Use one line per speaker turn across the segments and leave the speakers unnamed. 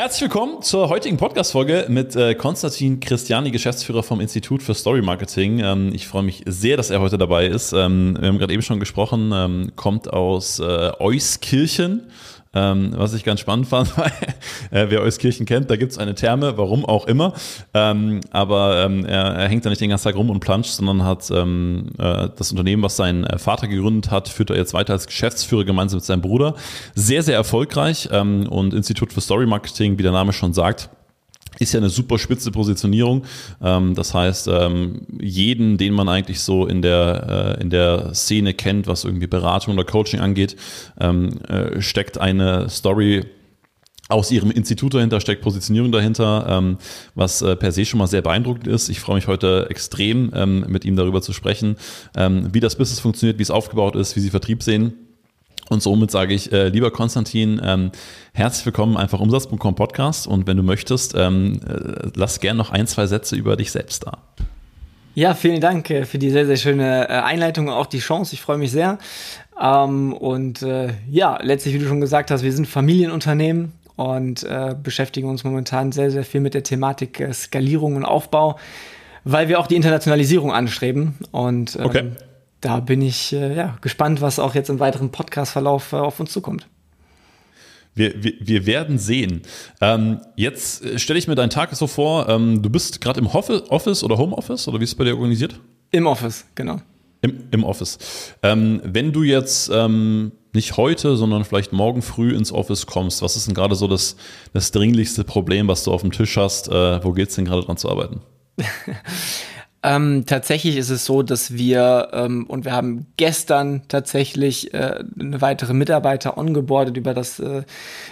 Herzlich willkommen zur heutigen Podcast-Folge mit äh, Konstantin Christiani, Geschäftsführer vom Institut für Story Marketing. Ähm, ich freue mich sehr, dass er heute dabei ist. Ähm, wir haben gerade eben schon gesprochen, ähm, kommt aus äh, Euskirchen ähm, was ich ganz spannend fand, weil äh, wer Euskirchen kennt, da gibt es eine Therme, warum auch immer. Ähm, aber ähm, er, er, hängt da nicht den ganzen Tag rum und planscht, sondern hat ähm, äh, das Unternehmen, was sein äh, Vater gegründet hat, führt er jetzt weiter als Geschäftsführer gemeinsam mit seinem Bruder. Sehr, sehr erfolgreich ähm, und Institut für Story Marketing, wie der Name schon sagt, ist ja eine super spitze Positionierung. Ähm, das heißt, ähm, jeden, den man eigentlich so in der, äh, in der Szene kennt, was irgendwie Beratung oder Coaching angeht, ähm, äh, steckt eine Story aus ihrem Institut dahinter steckt Positionierung dahinter, ähm, was äh, per se schon mal sehr beeindruckend ist. Ich freue mich heute extrem, ähm, mit ihm darüber zu sprechen, ähm, wie das Business funktioniert, wie es aufgebaut ist, wie sie Vertrieb sehen und somit sage ich, äh, lieber Konstantin, ähm, herzlich willkommen einfach Umsatz.com Podcast und wenn du möchtest, ähm, äh, lass gern noch ein, zwei Sätze über dich selbst da.
Ja, vielen Dank äh, für die sehr, sehr schöne äh, Einleitung und auch die Chance. Ich freue mich sehr. Ähm, und äh, ja, letztlich, wie du schon gesagt hast, wir sind Familienunternehmen und äh, beschäftigen uns momentan sehr, sehr viel mit der Thematik Skalierung und Aufbau, weil wir auch die Internationalisierung anstreben. Und ähm, okay da bin ich äh, ja, gespannt, was auch jetzt im weiteren Podcast-Verlauf äh, auf uns zukommt.
Wir, wir, wir werden sehen. Ähm, jetzt äh, stelle ich mir deinen Tag so vor, ähm, du bist gerade im Office oder Homeoffice oder wie ist es bei dir organisiert?
Im Office, genau.
Im, im Office. Ähm, wenn du jetzt ähm, nicht heute, sondern vielleicht morgen früh ins Office kommst, was ist denn gerade so das, das dringlichste Problem, was du auf dem Tisch hast? Äh, wo geht es denn gerade dran zu arbeiten?
Ähm, tatsächlich ist es so, dass wir, ähm, und wir haben gestern tatsächlich äh, eine weitere Mitarbeiter ongeboardet, über das, äh,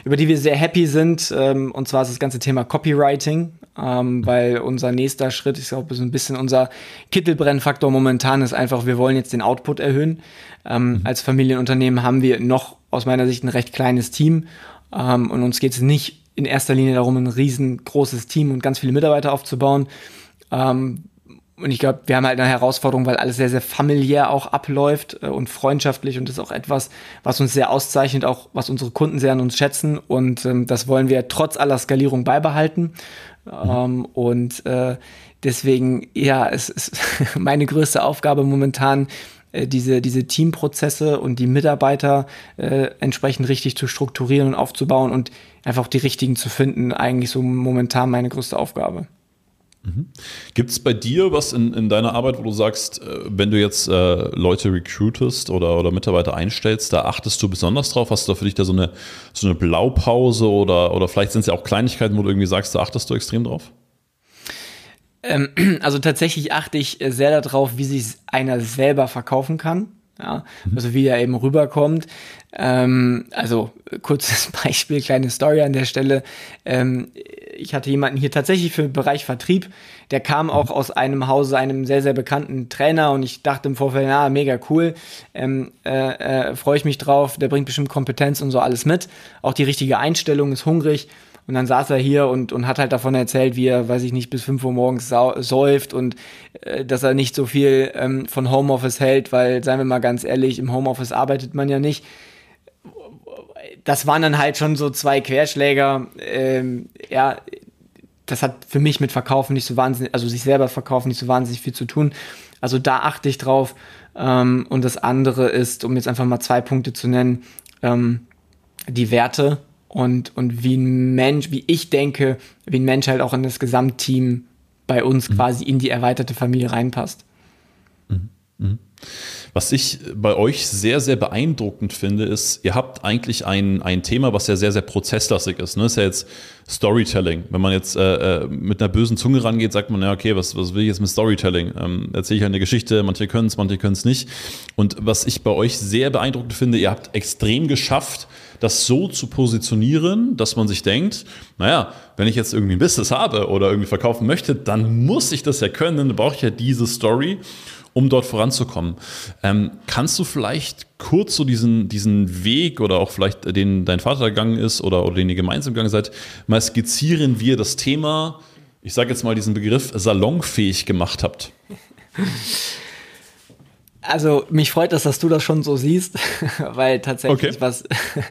über die wir sehr happy sind. Ähm, und zwar ist das ganze Thema Copywriting, ähm, weil unser nächster Schritt, ich glaube, so ein bisschen unser Kittelbrennfaktor momentan ist einfach, wir wollen jetzt den Output erhöhen. Ähm, mhm. Als Familienunternehmen haben wir noch aus meiner Sicht ein recht kleines Team. Ähm, und uns geht es nicht in erster Linie darum, ein riesengroßes Team und ganz viele Mitarbeiter aufzubauen. Ähm, und ich glaube, wir haben halt eine Herausforderung, weil alles sehr, sehr familiär auch abläuft äh, und freundschaftlich. Und das ist auch etwas, was uns sehr auszeichnet, auch was unsere Kunden sehr an uns schätzen. Und ähm, das wollen wir trotz aller Skalierung beibehalten. Mhm. Ähm, und äh, deswegen, ja, es ist meine größte Aufgabe momentan, äh, diese, diese Teamprozesse und die Mitarbeiter äh, entsprechend richtig zu strukturieren und aufzubauen und einfach die richtigen zu finden, eigentlich so momentan meine größte Aufgabe.
Mhm. Gibt es bei dir was in, in deiner Arbeit, wo du sagst, äh, wenn du jetzt äh, Leute recruitest oder, oder Mitarbeiter einstellst, da achtest du besonders drauf? Hast du da für dich da so eine, so eine Blaupause oder, oder vielleicht sind es ja auch Kleinigkeiten, wo du irgendwie sagst, da achtest du extrem drauf?
Ähm, also tatsächlich achte ich sehr darauf, wie sich einer selber verkaufen kann. Ja, mhm. also wie er eben rüberkommt. Ähm, also kurzes Beispiel, kleine Story an der Stelle. Ähm, ich hatte jemanden hier tatsächlich für den Bereich Vertrieb, der kam auch aus einem Hause, einem sehr, sehr bekannten Trainer und ich dachte im Vorfeld, na, mega cool, ähm, äh, äh, freue ich mich drauf, der bringt bestimmt Kompetenz und so alles mit. Auch die richtige Einstellung, ist hungrig. Und dann saß er hier und, und hat halt davon erzählt, wie er, weiß ich nicht, bis 5 Uhr morgens säuft und äh, dass er nicht so viel ähm, von Homeoffice hält, weil, seien wir mal ganz ehrlich, im Homeoffice arbeitet man ja nicht das waren dann halt schon so zwei Querschläger. Ähm, ja, das hat für mich mit Verkaufen nicht so wahnsinnig, also sich selber verkaufen nicht so wahnsinnig viel zu tun. Also da achte ich drauf. Ähm, und das andere ist, um jetzt einfach mal zwei Punkte zu nennen, ähm, die Werte und, und wie ein Mensch, wie ich denke, wie ein Mensch halt auch in das Gesamtteam bei uns mhm. quasi in die erweiterte Familie reinpasst.
Mhm. Mhm. Was ich bei euch sehr, sehr beeindruckend finde, ist, ihr habt eigentlich ein, ein Thema, was ja sehr, sehr prozesslastig ist. Ne? Das ist ja jetzt Storytelling. Wenn man jetzt äh, äh, mit einer bösen Zunge rangeht, sagt man, ja, okay, was, was will ich jetzt mit Storytelling? Ähm, erzähle ich eine Geschichte, manche können es, manche können es nicht. Und was ich bei euch sehr beeindruckend finde, ihr habt extrem geschafft, das so zu positionieren, dass man sich denkt, naja, wenn ich jetzt irgendwie ein Business habe oder irgendwie verkaufen möchte, dann muss ich das ja können, dann brauche ich ja diese Story um dort voranzukommen. Ähm, kannst du vielleicht kurz so diesen, diesen Weg oder auch vielleicht den dein Vater gegangen ist oder, oder den ihr gemeinsam gegangen seid, mal skizzieren, wie ihr das Thema, ich sage jetzt mal diesen Begriff, salonfähig gemacht habt?
Also mich freut es, dass du das schon so siehst, weil tatsächlich okay. was,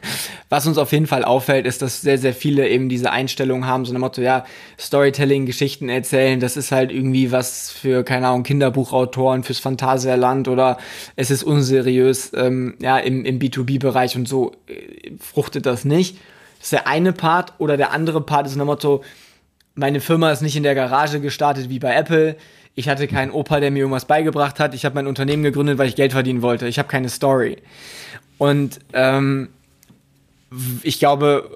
was uns auf jeden Fall auffällt, ist, dass sehr, sehr viele eben diese Einstellung haben, so ein Motto, ja, Storytelling, Geschichten erzählen, das ist halt irgendwie was für, keine Ahnung, Kinderbuchautoren, fürs Phantasialand oder es ist unseriös, ähm, ja, im, im B2B-Bereich und so äh, fruchtet das nicht. Das ist der eine Part oder der andere Part ist ein Motto, meine Firma ist nicht in der Garage gestartet wie bei Apple, ich hatte keinen Opa, der mir irgendwas beigebracht hat. Ich habe mein Unternehmen gegründet, weil ich Geld verdienen wollte. Ich habe keine Story. Und ähm, ich glaube,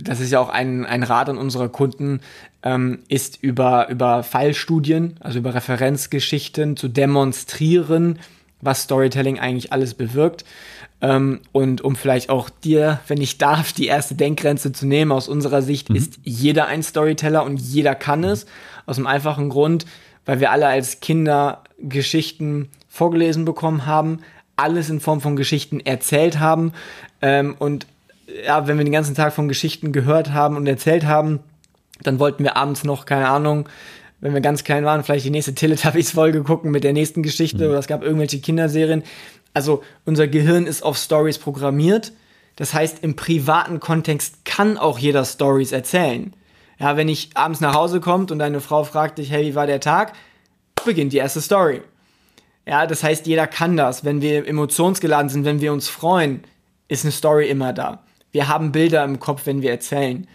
das ist ja auch ein, ein Rat an unsere Kunden, ähm, ist über, über Fallstudien, also über Referenzgeschichten zu demonstrieren, was Storytelling eigentlich alles bewirkt. Ähm, und um vielleicht auch dir, wenn ich darf, die erste Denkgrenze zu nehmen, aus unserer Sicht mhm. ist jeder ein Storyteller und jeder kann es. Aus dem einfachen Grund, weil wir alle als Kinder Geschichten vorgelesen bekommen haben, alles in Form von Geschichten erzählt haben ähm, und ja, wenn wir den ganzen Tag von Geschichten gehört haben und erzählt haben, dann wollten wir abends noch, keine Ahnung, wenn wir ganz klein waren, vielleicht die nächste Teletubbies-Folge gucken mit der nächsten Geschichte mhm. oder es gab irgendwelche Kinderserien. Also unser Gehirn ist auf Stories programmiert. Das heißt, im privaten Kontext kann auch jeder Stories erzählen. Ja, wenn ich abends nach Hause kommt und deine Frau fragt dich, hey, wie war der Tag? Beginnt die erste Story. Ja, das heißt, jeder kann das. Wenn wir emotionsgeladen sind, wenn wir uns freuen, ist eine Story immer da. Wir haben Bilder im Kopf, wenn wir erzählen.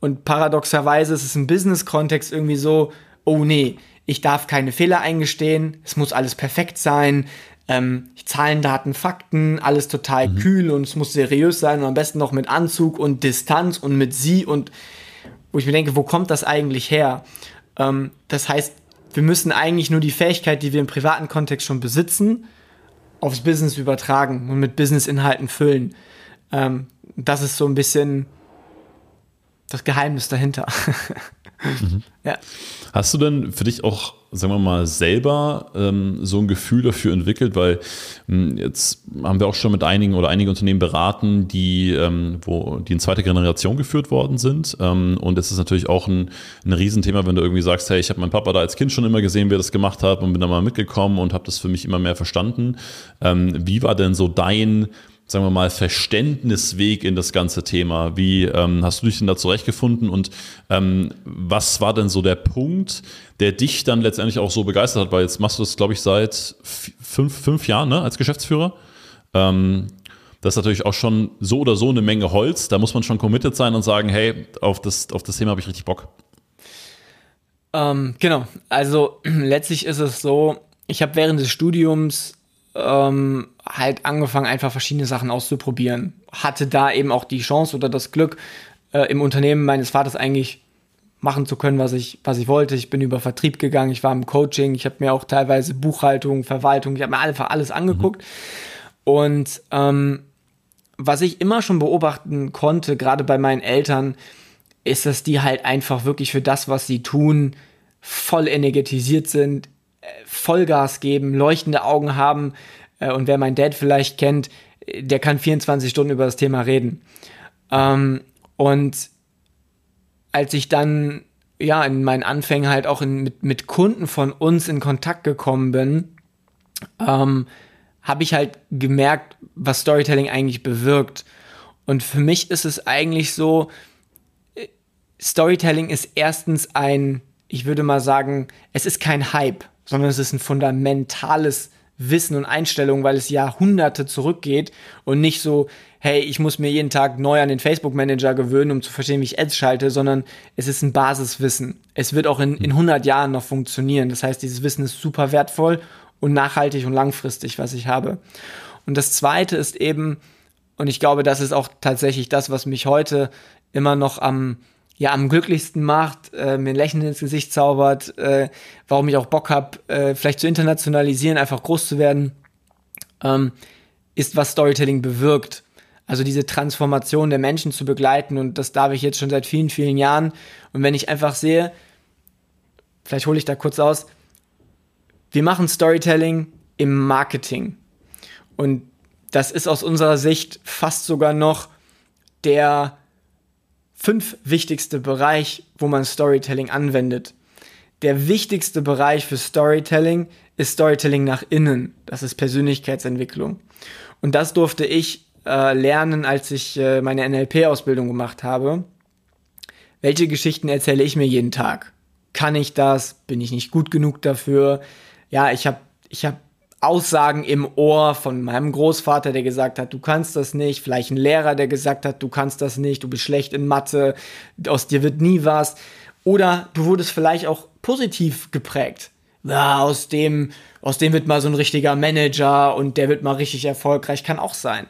Und paradoxerweise ist es im Business-Kontext irgendwie so, oh nee, ich darf keine Fehler eingestehen, es muss alles perfekt sein, ähm, Zahlen, Daten, Fakten, alles total mhm. kühl und es muss seriös sein und am besten noch mit Anzug und Distanz und mit sie und wo ich mir denke, wo kommt das eigentlich her? Ähm, das heißt, wir müssen eigentlich nur die Fähigkeit, die wir im privaten Kontext schon besitzen, aufs Business übertragen und mit Business-Inhalten füllen. Ähm, das ist so ein bisschen das Geheimnis dahinter.
mhm. ja. Hast du denn für dich auch, sagen wir mal, selber ähm, so ein Gefühl dafür entwickelt? Weil mh, hm, jetzt haben wir auch schon mit einigen oder einigen Unternehmen beraten, die, ähm, wo, die in zweiter Generation geführt worden sind. Ähm, und es ist natürlich auch ein, ein Riesenthema, wenn du irgendwie sagst, hey, ich habe meinen Papa da als Kind schon immer gesehen, wie er das gemacht hat und bin da mal mitgekommen und habe das für mich immer mehr verstanden. Ähm, wie war denn so dein sagen wir mal, Verständnisweg in das ganze Thema? Wie ähm, hast du dich denn da zurechtgefunden und ähm, was war denn so der Punkt, der dich dann letztendlich auch so begeistert hat? Weil jetzt machst du das, glaube ich, seit fünf, fünf Jahren ne, als Geschäftsführer. Ähm, das ist natürlich auch schon so oder so eine Menge Holz. Da muss man schon committed sein und sagen, hey, auf das, auf das Thema habe ich richtig Bock.
Ähm, genau. Also letztlich ist es so, ich habe während des Studiums ähm, halt angefangen, einfach verschiedene Sachen auszuprobieren. Hatte da eben auch die Chance oder das Glück, äh, im Unternehmen meines Vaters eigentlich machen zu können, was ich, was ich wollte. Ich bin über Vertrieb gegangen, ich war im Coaching, ich habe mir auch teilweise Buchhaltung, Verwaltung, ich habe mir einfach alles angeguckt. Mhm. Und ähm, was ich immer schon beobachten konnte, gerade bei meinen Eltern, ist, dass die halt einfach wirklich für das, was sie tun, voll energetisiert sind, Vollgas geben, leuchtende Augen haben. Äh, und wer mein Dad vielleicht kennt, der kann 24 Stunden über das Thema reden. Ähm, und als ich dann ja in meinen Anfängen halt auch in, mit, mit Kunden von uns in Kontakt gekommen bin, ähm, habe ich halt gemerkt, was Storytelling eigentlich bewirkt. Und für mich ist es eigentlich so, äh, Storytelling ist erstens ein, ich würde mal sagen, es ist kein Hype sondern es ist ein fundamentales Wissen und Einstellung, weil es Jahrhunderte zurückgeht und nicht so, hey, ich muss mir jeden Tag neu an den Facebook Manager gewöhnen, um zu verstehen, wie ich Ads schalte, sondern es ist ein Basiswissen. Es wird auch in, in 100 Jahren noch funktionieren. Das heißt, dieses Wissen ist super wertvoll und nachhaltig und langfristig, was ich habe. Und das zweite ist eben, und ich glaube, das ist auch tatsächlich das, was mich heute immer noch am ja am glücklichsten macht, äh, mir ein Lächeln ins Gesicht zaubert, äh, warum ich auch Bock habe, äh, vielleicht zu internationalisieren, einfach groß zu werden, ähm, ist, was Storytelling bewirkt. Also diese Transformation der Menschen zu begleiten und das darf ich jetzt schon seit vielen, vielen Jahren. Und wenn ich einfach sehe, vielleicht hole ich da kurz aus, wir machen Storytelling im Marketing. Und das ist aus unserer Sicht fast sogar noch der fünf wichtigste Bereich, wo man Storytelling anwendet. der wichtigste Bereich für Storytelling ist Storytelling nach innen. Das ist Persönlichkeitsentwicklung. Und das durfte ich äh, lernen, als ich äh, meine NLP-Ausbildung gemacht habe. Welche Geschichten erzähle ich mir jeden Tag? Kann ich das? Bin ich nicht gut genug dafür? Ja, ich habe ich hab Aussagen im Ohr von meinem Großvater, der gesagt hat, du kannst das nicht, vielleicht ein Lehrer, der gesagt hat, du kannst das nicht, du bist schlecht in Mathe, aus dir wird nie was. Oder du wurdest vielleicht auch positiv geprägt. Ja, aus dem, aus dem wird mal so ein richtiger Manager und der wird mal richtig erfolgreich, kann auch sein.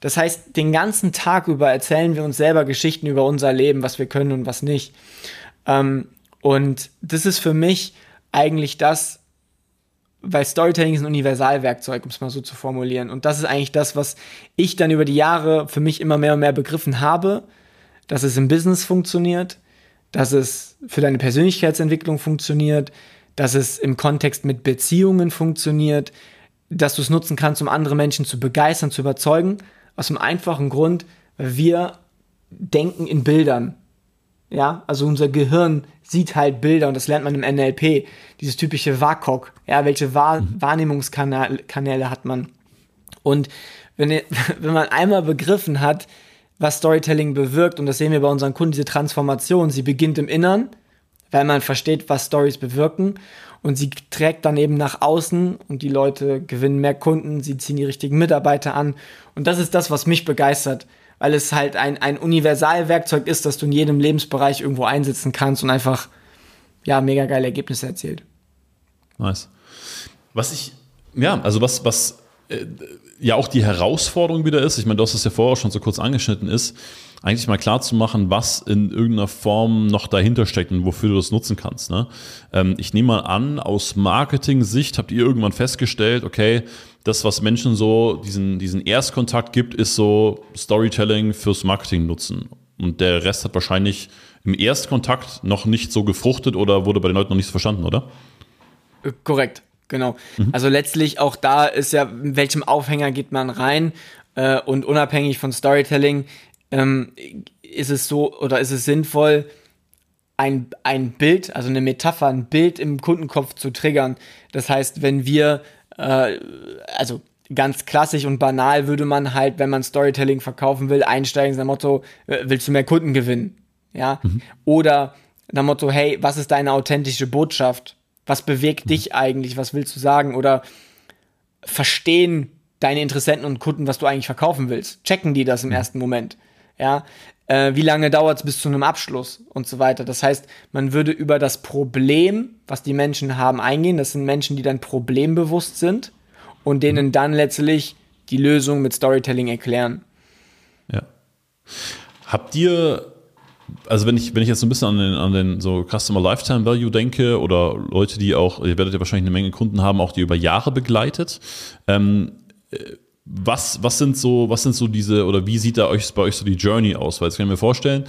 Das heißt, den ganzen Tag über erzählen wir uns selber Geschichten über unser Leben, was wir können und was nicht. Ähm, und das ist für mich eigentlich das, weil Storytelling ist ein Universalwerkzeug, um es mal so zu formulieren. Und das ist eigentlich das, was ich dann über die Jahre für mich immer mehr und mehr begriffen habe, dass es im Business funktioniert, dass es für deine Persönlichkeitsentwicklung funktioniert, dass es im Kontext mit Beziehungen funktioniert, dass du es nutzen kannst, um andere Menschen zu begeistern, zu überzeugen. Aus dem einfachen Grund, weil wir denken in Bildern. Ja, also unser Gehirn sieht halt Bilder und das lernt man im NLP. Dieses typische WAKOK. Ja, welche Wahr mhm. Wahrnehmungskanäle hat man? Und wenn, wenn man einmal begriffen hat, was Storytelling bewirkt, und das sehen wir bei unseren Kunden, diese Transformation, sie beginnt im Innern, weil man versteht, was Stories bewirken und sie trägt dann eben nach außen und die Leute gewinnen mehr Kunden, sie ziehen die richtigen Mitarbeiter an und das ist das, was mich begeistert, weil es halt ein, ein Universalwerkzeug ist, das du in jedem Lebensbereich irgendwo einsetzen kannst und einfach, ja, mega geile Ergebnisse erzielt.
Nice. Was ich, ja, also was, was äh, ja auch die Herausforderung wieder ist, ich meine, du hast es ja vorher schon so kurz angeschnitten, ist, eigentlich mal klar zu machen, was in irgendeiner Form noch dahinter steckt und wofür du das nutzen kannst. Ne? Ähm, ich nehme mal an, aus Marketing-Sicht habt ihr irgendwann festgestellt, okay, das, was Menschen so diesen, diesen Erstkontakt gibt, ist so Storytelling fürs Marketing nutzen. Und der Rest hat wahrscheinlich im Erstkontakt noch nicht so gefruchtet oder wurde bei den Leuten noch nicht so verstanden, oder?
Äh, korrekt. Genau. Mhm. Also letztlich auch da ist ja, in welchem Aufhänger geht man rein äh, und unabhängig von Storytelling ähm, ist es so oder ist es sinnvoll, ein, ein Bild, also eine Metapher, ein Bild im Kundenkopf zu triggern. Das heißt, wenn wir, äh, also ganz klassisch und banal würde man halt, wenn man Storytelling verkaufen will, einsteigen, sein Motto, äh, willst du mehr Kunden gewinnen? Ja. Mhm. Oder nach Motto, hey, was ist deine authentische Botschaft? Was bewegt dich eigentlich? Was willst du sagen? Oder verstehen deine Interessenten und Kunden, was du eigentlich verkaufen willst? Checken die das im ersten Moment? Ja. Äh, wie lange dauert es bis zu einem Abschluss und so weiter? Das heißt, man würde über das Problem, was die Menschen haben, eingehen. Das sind Menschen, die dann problembewusst sind und denen dann letztlich die Lösung mit Storytelling erklären.
Ja. Habt ihr also wenn ich, wenn ich jetzt so ein bisschen an den, an den so Customer Lifetime Value denke oder Leute, die auch, ihr werdet ja wahrscheinlich eine Menge Kunden haben, auch die über Jahre begleitet. Ähm, äh, was, was sind so, was sind so diese, oder wie sieht da euch, bei euch so die Journey aus? Weil jetzt kann ich mir vorstellen,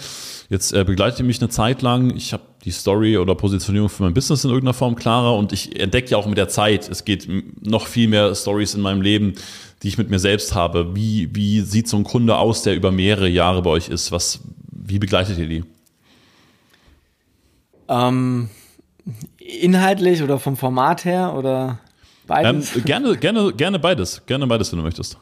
jetzt äh, begleitet ihr mich eine Zeit lang, ich habe die Story oder Positionierung für mein Business in irgendeiner Form klarer und ich entdecke ja auch mit der Zeit, es geht noch viel mehr Stories in meinem Leben, die ich mit mir selbst habe. Wie, wie sieht so ein Kunde aus, der über mehrere Jahre bei euch ist? Was, wie begleitet ihr die?
Ähm, inhaltlich oder vom Format her oder
beides? Ähm, gerne, gerne, gerne beides. Gerne beides, wenn du möchtest.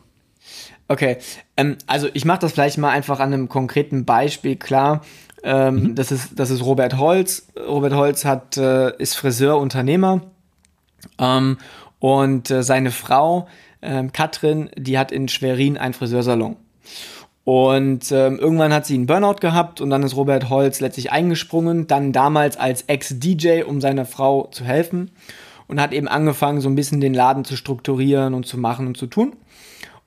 Okay, ähm, also ich mache das vielleicht mal einfach an einem konkreten Beispiel klar. Ähm, mhm. das, ist, das ist Robert Holz. Robert Holz hat, äh, ist Friseur, Unternehmer ähm, und äh, seine Frau ähm, Katrin, die hat in Schwerin einen Friseursalon. Und ähm, irgendwann hat sie einen Burnout gehabt und dann ist Robert Holz letztlich eingesprungen, dann damals als Ex-DJ, um seiner Frau zu helfen und hat eben angefangen, so ein bisschen den Laden zu strukturieren und zu machen und zu tun.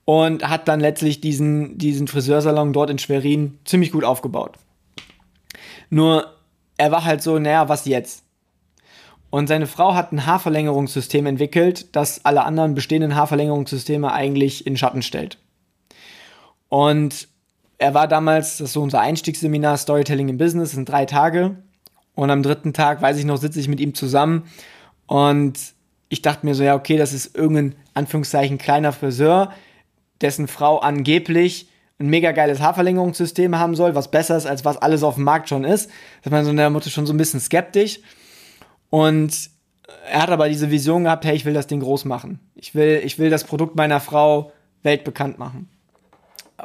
Und hat dann letztlich diesen, diesen Friseursalon dort in Schwerin ziemlich gut aufgebaut. Nur, er war halt so, naja, was jetzt? Und seine Frau hat ein Haarverlängerungssystem entwickelt, das alle anderen bestehenden Haarverlängerungssysteme eigentlich in Schatten stellt. Und er war damals, das ist so unser Einstiegsseminar Storytelling im Business, sind drei Tage. Und am dritten Tag, weiß ich noch, sitze ich mit ihm zusammen und ich dachte mir so, ja, okay, das ist irgendein, Anführungszeichen, kleiner Friseur, dessen Frau angeblich ein mega geiles Haarverlängerungssystem haben soll, was besser ist, als was alles auf dem Markt schon ist. Da ist man so in der Mutter schon so ein bisschen skeptisch. Und er hat aber diese Vision gehabt, hey, ich will das Ding groß machen. Ich will, ich will das Produkt meiner Frau weltbekannt machen.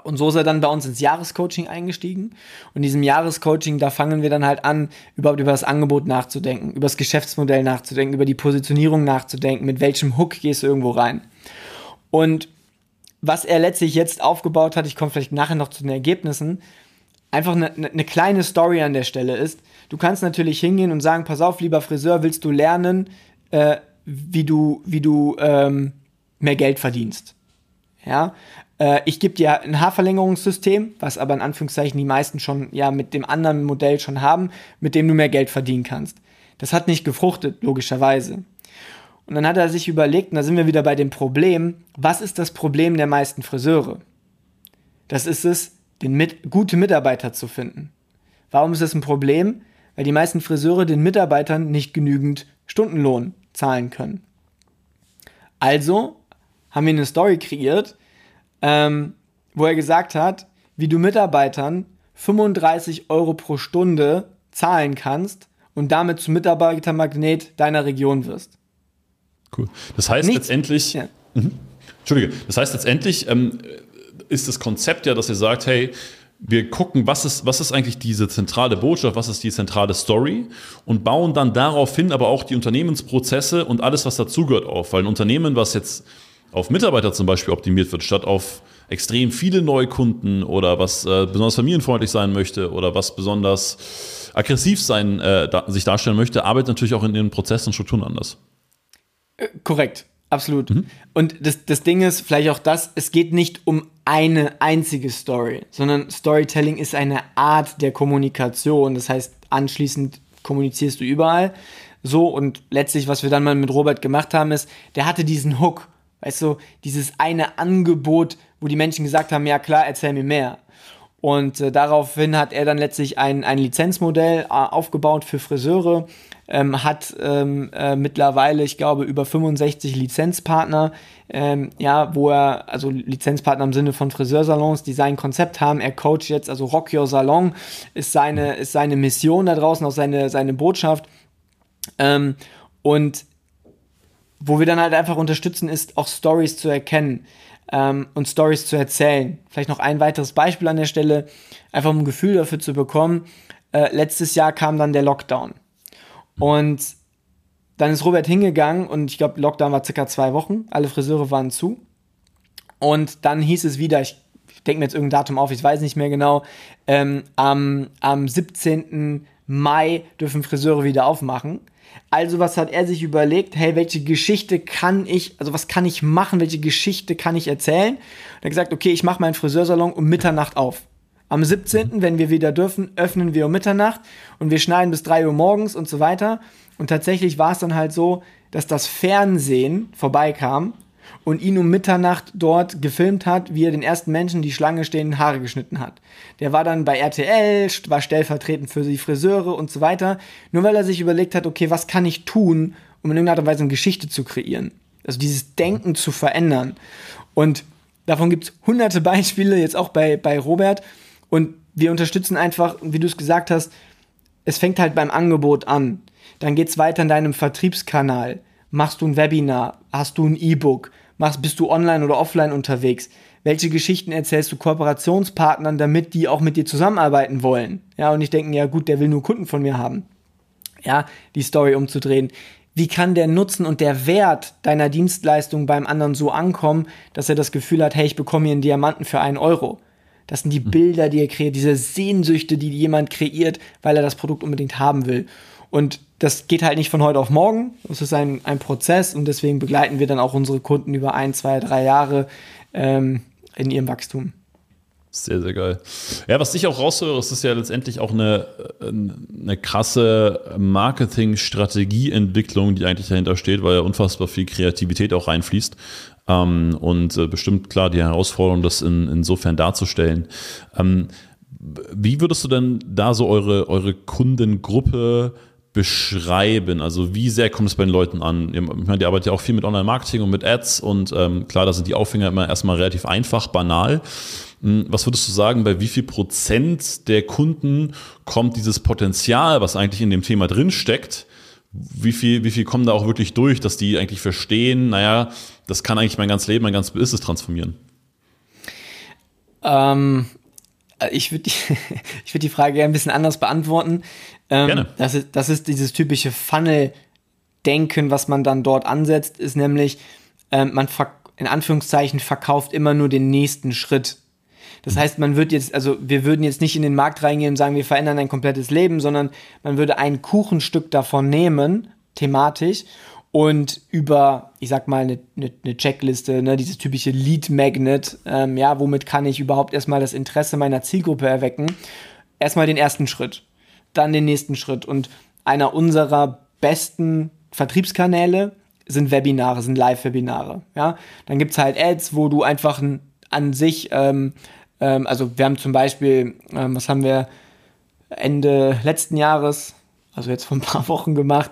Und so ist er dann bei uns ins Jahrescoaching eingestiegen. Und in diesem Jahrescoaching, da fangen wir dann halt an, überhaupt über das Angebot nachzudenken, über das Geschäftsmodell nachzudenken, über die Positionierung nachzudenken, mit welchem Hook gehst du irgendwo rein. Und was er letztlich jetzt aufgebaut hat, ich komme vielleicht nachher noch zu den Ergebnissen, einfach eine, eine kleine Story an der Stelle ist. Du kannst natürlich hingehen und sagen, pass auf, lieber Friseur, willst du lernen, äh, wie du, wie du ähm, mehr Geld verdienst? Ja, äh, ich gebe dir ein Haarverlängerungssystem, was aber in Anführungszeichen die meisten schon ja mit dem anderen Modell schon haben, mit dem du mehr Geld verdienen kannst. Das hat nicht gefruchtet, logischerweise. Und dann hat er sich überlegt, und da sind wir wieder bei dem Problem, was ist das Problem der meisten Friseure? Das ist es, den mit, gute Mitarbeiter zu finden. Warum ist das ein Problem? Weil die meisten Friseure den Mitarbeitern nicht genügend Stundenlohn zahlen können. Also haben wir eine Story kreiert, ähm, wo er gesagt hat, wie du Mitarbeitern 35 Euro pro Stunde zahlen kannst und damit zum Mitarbeitermagnet deiner Region wirst.
Cool. Das heißt Nichts, letztendlich, ja. Mhm. Entschuldige, das heißt letztendlich ähm, ist das Konzept ja, dass ihr sagt, hey, wir gucken, was ist, was ist eigentlich diese zentrale Botschaft, was ist die zentrale Story und bauen dann daraufhin aber auch die Unternehmensprozesse und alles, was dazugehört, auf. Weil ein Unternehmen, was jetzt auf Mitarbeiter zum Beispiel optimiert wird, statt auf extrem viele Neukunden oder was äh, besonders familienfreundlich sein möchte oder was besonders aggressiv sein, äh, da, sich darstellen möchte, arbeitet natürlich auch in den Prozessen und Strukturen anders.
Äh, korrekt, absolut. Mhm. Und das, das Ding ist vielleicht auch das, es geht nicht um eine einzige Story, sondern Storytelling ist eine Art der Kommunikation. Das heißt, anschließend kommunizierst du überall. So, und letztlich, was wir dann mal mit Robert gemacht haben, ist, der hatte diesen Hook Weißt du, dieses eine Angebot, wo die Menschen gesagt haben, ja klar, erzähl mir mehr. Und äh, daraufhin hat er dann letztlich ein, ein Lizenzmodell äh, aufgebaut für Friseure, ähm, hat ähm, äh, mittlerweile, ich glaube, über 65 Lizenzpartner, ähm, ja, wo er, also Lizenzpartner im Sinne von Friseursalons, die sein Konzept haben. Er coacht jetzt, also Rock Your Salon ist seine, ist seine Mission da draußen, auch seine, seine Botschaft. Ähm, und wo wir dann halt einfach unterstützen, ist auch Stories zu erkennen ähm, und Stories zu erzählen. Vielleicht noch ein weiteres Beispiel an der Stelle, einfach um ein Gefühl dafür zu bekommen. Äh, letztes Jahr kam dann der Lockdown. Und dann ist Robert hingegangen und ich glaube, Lockdown war circa zwei Wochen. Alle Friseure waren zu. Und dann hieß es wieder, ich denke mir jetzt irgendein Datum auf, ich weiß nicht mehr genau, ähm, am, am 17. Mai dürfen Friseure wieder aufmachen. Also was hat er sich überlegt? Hey, welche Geschichte kann ich, also was kann ich machen? Welche Geschichte kann ich erzählen? Und er hat gesagt, okay, ich mache meinen Friseursalon um Mitternacht auf. Am 17., wenn wir wieder dürfen, öffnen wir um Mitternacht und wir schneiden bis 3 Uhr morgens und so weiter. Und tatsächlich war es dann halt so, dass das Fernsehen vorbeikam und ihn um Mitternacht dort gefilmt hat, wie er den ersten Menschen, die Schlange stehen, Haare geschnitten hat. Der war dann bei RTL, war stellvertretend für die Friseure und so weiter, nur weil er sich überlegt hat, okay, was kann ich tun, um in irgendeiner Weise eine Geschichte zu kreieren. Also dieses Denken zu verändern. Und davon gibt es hunderte Beispiele, jetzt auch bei, bei Robert. Und wir unterstützen einfach, wie du es gesagt hast, es fängt halt beim Angebot an. Dann geht es weiter in deinem Vertriebskanal. Machst du ein Webinar? Hast du ein E-Book? Machst, bist du online oder offline unterwegs? Welche Geschichten erzählst du Kooperationspartnern, damit die auch mit dir zusammenarbeiten wollen? Ja, und ich denke, ja gut, der will nur Kunden von mir haben. Ja, die Story umzudrehen. Wie kann der Nutzen und der Wert deiner Dienstleistung beim anderen so ankommen, dass er das Gefühl hat, hey, ich bekomme hier einen Diamanten für einen Euro? Das sind die hm. Bilder, die er kreiert, diese Sehnsüchte, die jemand kreiert, weil er das Produkt unbedingt haben will. Und das geht halt nicht von heute auf morgen. Das ist ein, ein Prozess und deswegen begleiten wir dann auch unsere Kunden über ein, zwei, drei Jahre ähm, in ihrem Wachstum.
Sehr, sehr geil. Ja, was ich auch raushöre, ist es ja letztendlich auch eine, eine krasse Marketing-Strategieentwicklung, die eigentlich dahinter steht, weil ja unfassbar viel Kreativität auch reinfließt. Ähm, und äh, bestimmt klar die Herausforderung, das in, insofern darzustellen. Ähm, wie würdest du denn da so eure, eure Kundengruppe beschreiben? Also wie sehr kommt es bei den Leuten an? Ich meine, die arbeitet ja auch viel mit Online-Marketing und mit Ads und ähm, klar, da sind die Aufhänger immer erstmal relativ einfach, banal. Hm, was würdest du sagen, bei wie viel Prozent der Kunden kommt dieses Potenzial, was eigentlich in dem Thema drin steckt, wie viel, wie viel kommen da auch wirklich durch, dass die eigentlich verstehen, naja, das kann eigentlich mein ganzes Leben, mein ganzes Business transformieren?
Ähm, ich würde die, ich würd die Frage ein bisschen anders beantworten. Ähm, Gerne. Das ist, das ist dieses typische Funnel-Denken, was man dann dort ansetzt, ist nämlich, ähm, man in Anführungszeichen verkauft immer nur den nächsten Schritt. Das mhm. heißt, man wird jetzt, also wir würden jetzt nicht in den Markt reingehen und sagen, wir verändern ein komplettes Leben, sondern man würde ein Kuchenstück davon nehmen, thematisch, und über, ich sag mal, eine, eine, eine Checkliste, ne, dieses typische Lead Magnet, ähm, ja, womit kann ich überhaupt erstmal das Interesse meiner Zielgruppe erwecken? Erstmal den ersten Schritt, dann den nächsten Schritt. Und einer unserer besten Vertriebskanäle sind Webinare, sind Live-Webinare. Ja? Dann gibt es halt Ads, wo du einfach an sich, ähm, ähm, also wir haben zum Beispiel, ähm, was haben wir Ende letzten Jahres, also jetzt vor ein paar Wochen gemacht,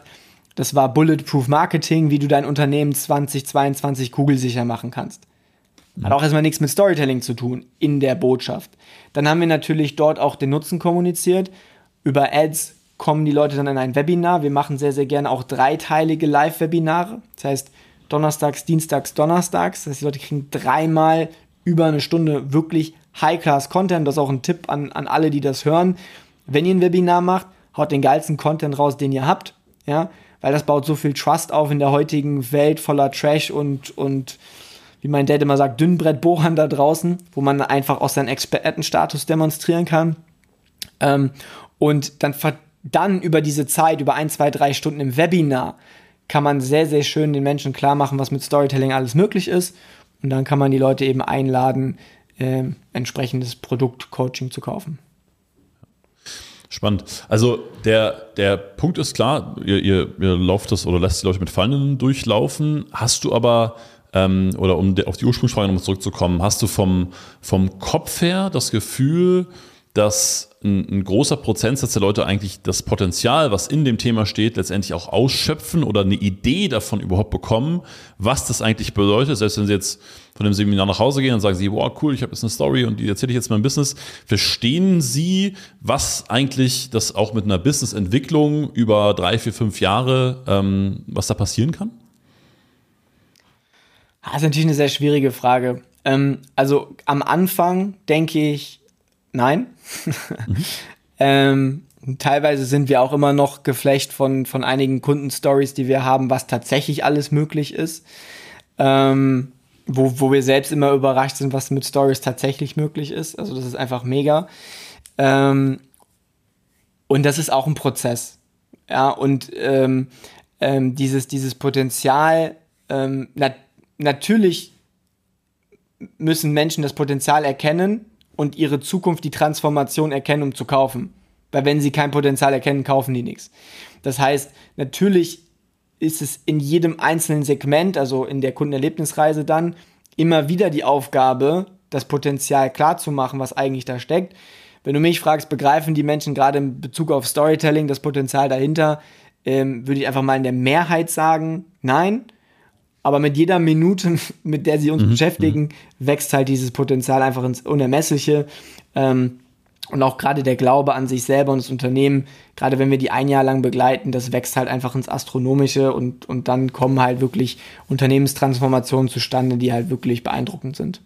das war Bulletproof Marketing, wie du dein Unternehmen 2022 kugelsicher machen kannst. Hat auch erstmal nichts mit Storytelling zu tun in der Botschaft. Dann haben wir natürlich dort auch den Nutzen kommuniziert. Über Ads kommen die Leute dann in ein Webinar. Wir machen sehr, sehr gerne auch dreiteilige Live-Webinare. Das heißt, donnerstags, dienstags, donnerstags. Das heißt, die Leute kriegen dreimal über eine Stunde wirklich High-Class-Content. Das ist auch ein Tipp an, an alle, die das hören. Wenn ihr ein Webinar macht, haut den geilsten Content raus, den ihr habt. Ja, weil das baut so viel Trust auf in der heutigen Welt voller Trash und, und wie mein Dad immer sagt, Dünnbrettbohrern da draußen, wo man einfach auch seinen Expertenstatus demonstrieren kann. Ähm, und dann, dann über diese Zeit, über ein, zwei, drei Stunden im Webinar, kann man sehr, sehr schön den Menschen klar machen, was mit Storytelling alles möglich ist. Und dann kann man die Leute eben einladen, äh, entsprechendes Produkt-Coaching zu kaufen.
Spannend. Also der, der Punkt ist klar, ihr, ihr, ihr lauft das oder lässt die Leute mit Fallen durchlaufen. Hast du aber, ähm, oder um auf die Ursprungsfrage nochmal zurückzukommen, hast du vom, vom Kopf her das Gefühl, dass ein, ein, großer Prozentsatz der Leute eigentlich das Potenzial, was in dem Thema steht, letztendlich auch ausschöpfen oder eine Idee davon überhaupt bekommen, was das eigentlich bedeutet. Selbst wenn sie jetzt von dem Seminar nach Hause gehen und sagen sie, wow, cool, ich habe jetzt eine Story und die erzähle ich jetzt mein Business. Verstehen sie, was eigentlich das auch mit einer Businessentwicklung über drei, vier, fünf Jahre, ähm, was da passieren kann?
Das ist natürlich eine sehr schwierige Frage. Ähm, also am Anfang denke ich, nein. Mhm. ähm, teilweise sind wir auch immer noch geflecht von, von einigen Kundenstories, die wir haben, was tatsächlich alles möglich ist. Ähm, wo, wo wir selbst immer überrascht sind, was mit Stories tatsächlich möglich ist. Also das ist einfach mega. Ähm, und das ist auch ein Prozess. Ja, und ähm, ähm, dieses, dieses Potenzial, ähm, na, natürlich müssen Menschen das Potenzial erkennen und ihre Zukunft, die Transformation erkennen, um zu kaufen. Weil wenn sie kein Potenzial erkennen, kaufen die nichts. Das heißt, natürlich ist es in jedem einzelnen Segment, also in der Kundenerlebnisreise dann, immer wieder die Aufgabe, das Potenzial klar zu machen, was eigentlich da steckt. Wenn du mich fragst, begreifen die Menschen gerade in Bezug auf Storytelling das Potenzial dahinter, ähm, würde ich einfach mal in der Mehrheit sagen, nein. Aber mit jeder Minute, mit der sie uns mhm. beschäftigen, mhm. wächst halt dieses Potenzial einfach ins Unermessliche. Ähm, und auch gerade der Glaube an sich selber und das Unternehmen, gerade wenn wir die ein Jahr lang begleiten, das wächst halt einfach ins Astronomische und, und dann kommen halt wirklich Unternehmenstransformationen zustande, die halt wirklich beeindruckend sind.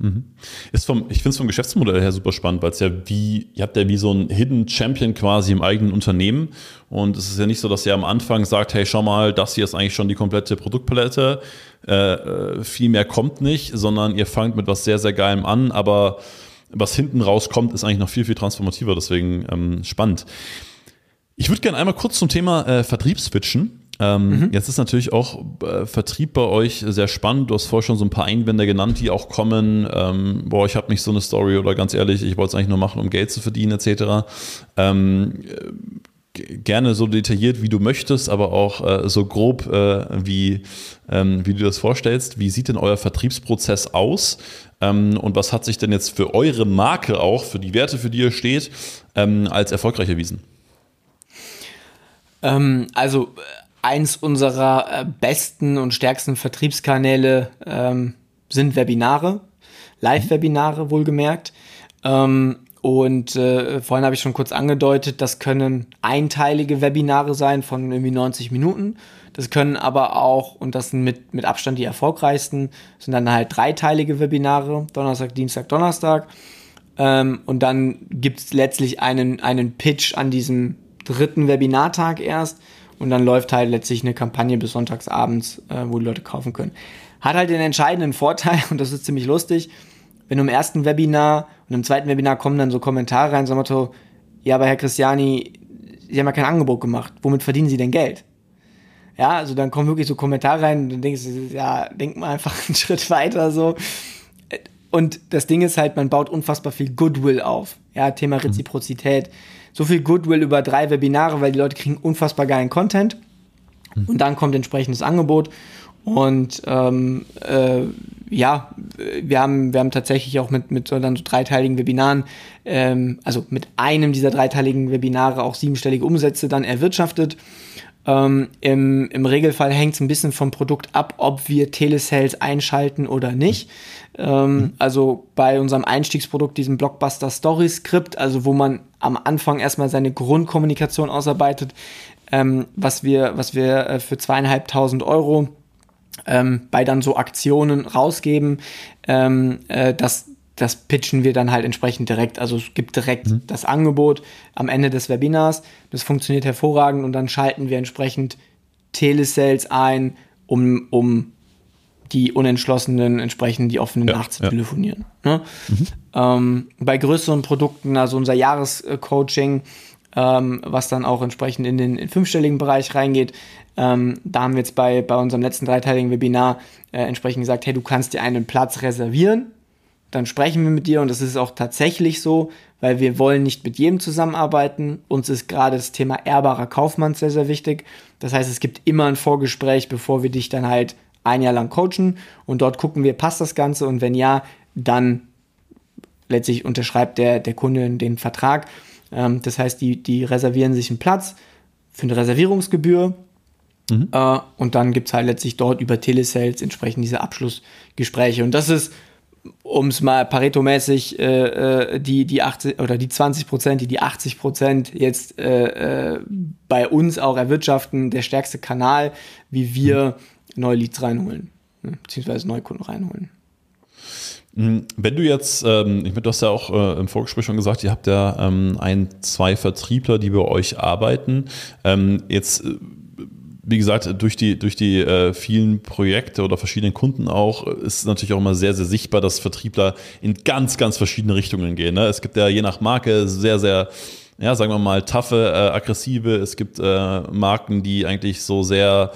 Mhm. Ist vom, ich finde es vom Geschäftsmodell her super spannend, weil es ja wie, ihr habt ja wie so ein Hidden Champion quasi im eigenen Unternehmen. Und es ist ja nicht so, dass ihr am Anfang sagt, hey, schau mal, das hier ist eigentlich schon die komplette Produktpalette. Äh, äh viel mehr kommt nicht, sondern ihr fangt mit was sehr, sehr Geilem an, aber was hinten rauskommt, ist eigentlich noch viel, viel transformativer, deswegen ähm, spannend. Ich würde gerne einmal kurz zum Thema äh, Vertrieb switchen. Ähm, mhm. Jetzt ist natürlich auch äh, Vertrieb bei euch sehr spannend. Du hast vorher schon so ein paar Einwände genannt, die auch kommen. Ähm, boah, ich habe nicht so eine Story oder ganz ehrlich, ich wollte es eigentlich nur machen, um Geld zu verdienen etc. Ähm, gerne so detailliert, wie du möchtest, aber auch äh, so grob, äh, wie, ähm, wie du das vorstellst. Wie sieht denn euer Vertriebsprozess aus? Ähm, und was hat sich denn jetzt für eure Marke auch, für die Werte, für die ihr steht, ähm, als erfolgreich erwiesen?
Also eins unserer äh, besten und stärksten Vertriebskanäle ähm, sind Webinare, Live-Webinare wohlgemerkt. Ähm, und äh, vorhin habe ich schon kurz angedeutet, das können einteilige Webinare sein von irgendwie 90 Minuten. Das können aber auch, und das sind mit, mit Abstand die erfolgreichsten, sind dann halt dreiteilige Webinare, Donnerstag, Dienstag, Donnerstag. Ähm, und dann gibt es letztlich einen, einen Pitch an diesem dritten Webinartag erst. Und dann läuft halt letztlich eine Kampagne bis sonntagsabends, äh, wo die Leute kaufen können. Hat halt den entscheidenden Vorteil, und das ist ziemlich lustig, wenn du im ersten Webinar und im zweiten Webinar kommen dann so Kommentare rein, so Motto, ja, aber Herr Christiani, Sie haben ja kein Angebot gemacht. Womit verdienen Sie denn Geld? Ja, also dann kommen wirklich so Kommentare rein und dann denkst du, ja, denk mal einfach einen Schritt weiter so. Und das Ding ist halt, man baut unfassbar viel Goodwill auf. Ja, Thema mhm. So viel Goodwill über drei Webinare, weil die Leute kriegen unfassbar geilen Content. Und dann kommt entsprechendes Angebot. Und ähm, äh, ja, wir haben, wir haben tatsächlich auch mit, mit so, dann so dreiteiligen Webinaren, ähm, also mit einem dieser dreiteiligen Webinare auch siebenstellige Umsätze dann erwirtschaftet. Ähm, im, Im Regelfall hängt es ein bisschen vom Produkt ab, ob wir Telesales einschalten oder nicht. Ähm. Also bei unserem Einstiegsprodukt, diesem Blockbuster Story Script, also wo man am Anfang erstmal seine Grundkommunikation ausarbeitet, ähm, was wir, was wir äh, für zweieinhalbtausend Euro ähm, bei dann so Aktionen rausgeben, ähm, äh, das, das pitchen wir dann halt entsprechend direkt. Also es gibt direkt mhm. das Angebot am Ende des Webinars. Das funktioniert hervorragend und dann schalten wir entsprechend Telesales ein, um, um die Unentschlossenen entsprechend die offenen ja, nachzutelefonieren. Ja. Ne? Mhm. Ähm, bei größeren Produkten, also unser Jahrescoaching, ähm, was dann auch entsprechend in den in fünfstelligen Bereich reingeht, ähm, da haben wir jetzt bei, bei unserem letzten dreiteiligen Webinar äh, entsprechend gesagt, hey, du kannst dir einen Platz reservieren. Dann sprechen wir mit dir und das ist auch tatsächlich so, weil wir wollen nicht mit jedem zusammenarbeiten. Uns ist gerade das Thema ehrbarer Kaufmann sehr, sehr wichtig. Das heißt, es gibt immer ein Vorgespräch, bevor wir dich dann halt ein Jahr lang coachen und dort gucken wir, passt das Ganze und wenn ja, dann letztlich unterschreibt der, der Kunde den Vertrag. Ähm, das heißt, die, die reservieren sich einen Platz für eine Reservierungsgebühr Mhm. Äh, und dann gibt es halt letztlich dort über Telesales entsprechend diese Abschlussgespräche. Und das ist, um es mal Pareto-mäßig, äh, äh die, die 80 oder die 20 Prozent, die die 80 Prozent jetzt äh, äh, bei uns auch erwirtschaften, der stärkste Kanal, wie wir neue Leads reinholen, ne, beziehungsweise neue Kunden reinholen.
Mhm. Wenn du jetzt, ähm, ich meine, du hast ja auch äh, im Vorgespräch schon gesagt, ihr habt ja ähm, ein, zwei Vertriebler, die bei euch arbeiten. Ähm, jetzt äh, wie gesagt, durch die, durch die äh, vielen Projekte oder verschiedenen Kunden auch, ist natürlich auch immer sehr, sehr sichtbar, dass Vertriebler in ganz, ganz verschiedene Richtungen gehen. Ne? Es gibt ja je nach Marke sehr, sehr ja, sagen wir mal, taffe, äh, aggressive. Es gibt äh, Marken, die eigentlich so sehr,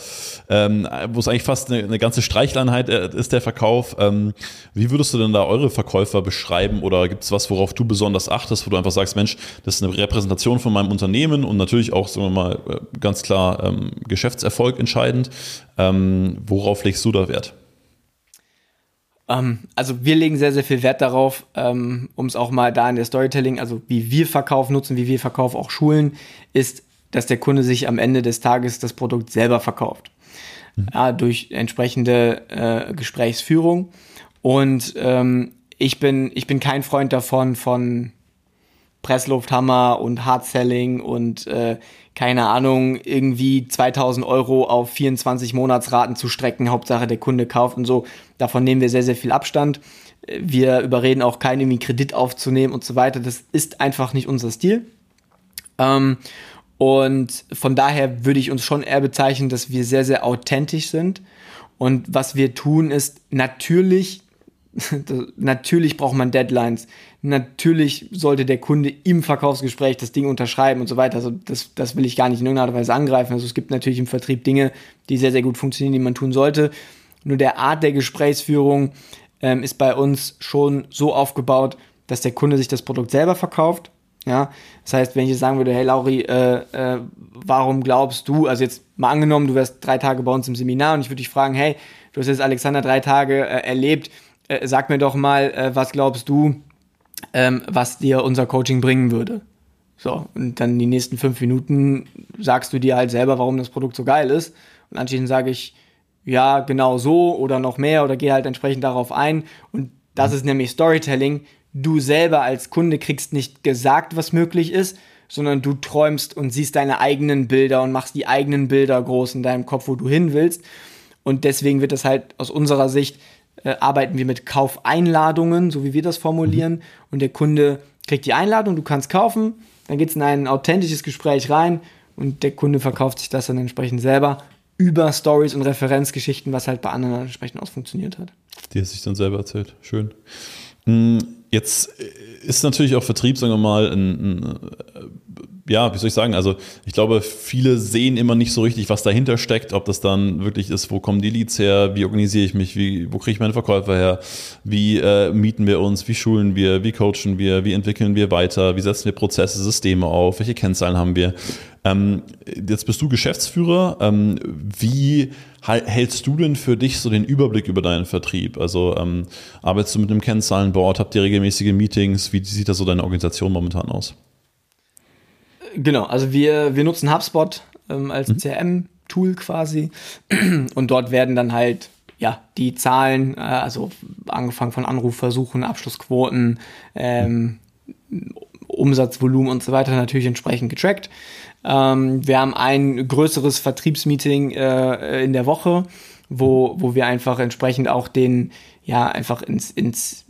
ähm, wo es eigentlich fast eine, eine ganze Streichleinheit äh, ist, der Verkauf. Ähm, wie würdest du denn da eure Verkäufer beschreiben oder gibt es was, worauf du besonders achtest, wo du einfach sagst, Mensch, das ist eine Repräsentation von meinem Unternehmen und natürlich auch, sagen wir mal, äh, ganz klar ähm, Geschäftserfolg entscheidend. Ähm, worauf legst du da Wert?
Ähm, also wir legen sehr, sehr viel Wert darauf, ähm, um es auch mal da in der Storytelling, also wie wir Verkauf nutzen, wie wir Verkauf auch schulen, ist, dass der Kunde sich am Ende des Tages das Produkt selber verkauft. Mhm. Ja, durch entsprechende äh, Gesprächsführung. Und ähm, ich, bin, ich bin kein Freund davon, von Presslufthammer und Hard-Selling und äh, keine Ahnung, irgendwie 2000 Euro auf 24 Monatsraten zu strecken. Hauptsache der Kunde kauft und so. Davon nehmen wir sehr, sehr viel Abstand. Wir überreden auch keinen irgendwie Kredit aufzunehmen und so weiter. Das ist einfach nicht unser Stil. Ähm, und von daher würde ich uns schon eher bezeichnen, dass wir sehr, sehr authentisch sind. Und was wir tun ist natürlich natürlich braucht man Deadlines. Natürlich sollte der Kunde im Verkaufsgespräch das Ding unterschreiben und so weiter. Also das, das will ich gar nicht in irgendeiner Weise angreifen. Also es gibt natürlich im Vertrieb Dinge, die sehr, sehr gut funktionieren, die man tun sollte. Nur der Art der Gesprächsführung ähm, ist bei uns schon so aufgebaut, dass der Kunde sich das Produkt selber verkauft. Ja, das heißt, wenn ich jetzt sagen würde, hey Lauri, äh, äh, warum glaubst du, also jetzt mal angenommen, du wärst drei Tage bei uns im Seminar und ich würde dich fragen, hey, du hast jetzt Alexander drei Tage äh, erlebt, äh, sag mir doch mal, äh, was glaubst du, ähm, was dir unser Coaching bringen würde? So, und dann die nächsten fünf Minuten sagst du dir halt selber, warum das Produkt so geil ist. Und anschließend sage ich, ja, genau so oder noch mehr oder gehe halt entsprechend darauf ein. Und das ist nämlich Storytelling. du selber als Kunde kriegst nicht gesagt, was möglich ist, sondern du träumst und siehst deine eigenen Bilder und machst die eigenen Bilder groß in deinem Kopf, wo du hin willst. Und deswegen wird das halt aus unserer Sicht äh, arbeiten wir mit Kaufeinladungen, so wie wir das formulieren. Mhm. Und der Kunde kriegt die Einladung, du kannst kaufen, dann geht es in ein authentisches Gespräch rein und der Kunde verkauft sich das dann entsprechend selber über Stories und Referenzgeschichten, was halt bei anderen entsprechend aus funktioniert hat.
Die hat sich dann selber erzählt. Schön. Hm, jetzt ist natürlich auch Vertrieb, sagen wir mal, ein, ein ja, wie soll ich sagen, also ich glaube, viele sehen immer nicht so richtig, was dahinter steckt, ob das dann wirklich ist, wo kommen die Leads her, wie organisiere ich mich, wie, wo kriege ich meine Verkäufer her, wie äh, mieten wir uns, wie schulen wir, wie coachen wir, wie entwickeln wir weiter, wie setzen wir Prozesse, Systeme auf, welche Kennzahlen haben wir. Ähm, jetzt bist du Geschäftsführer. Ähm, wie hältst du denn für dich so den Überblick über deinen Vertrieb? Also ähm, arbeitest du mit einem Kennzahlenboard, habt ihr regelmäßige Meetings? Wie sieht da so deine Organisation momentan aus?
Genau, also wir, wir nutzen HubSpot ähm, als mhm. CRM-Tool quasi und dort werden dann halt ja, die Zahlen, äh, also angefangen von Anrufversuchen, Abschlussquoten, ähm, Umsatzvolumen und so weiter natürlich entsprechend getrackt. Ähm, wir haben ein größeres Vertriebsmeeting äh, in der Woche, wo, wo wir einfach entsprechend auch den, ja, einfach ins, ins,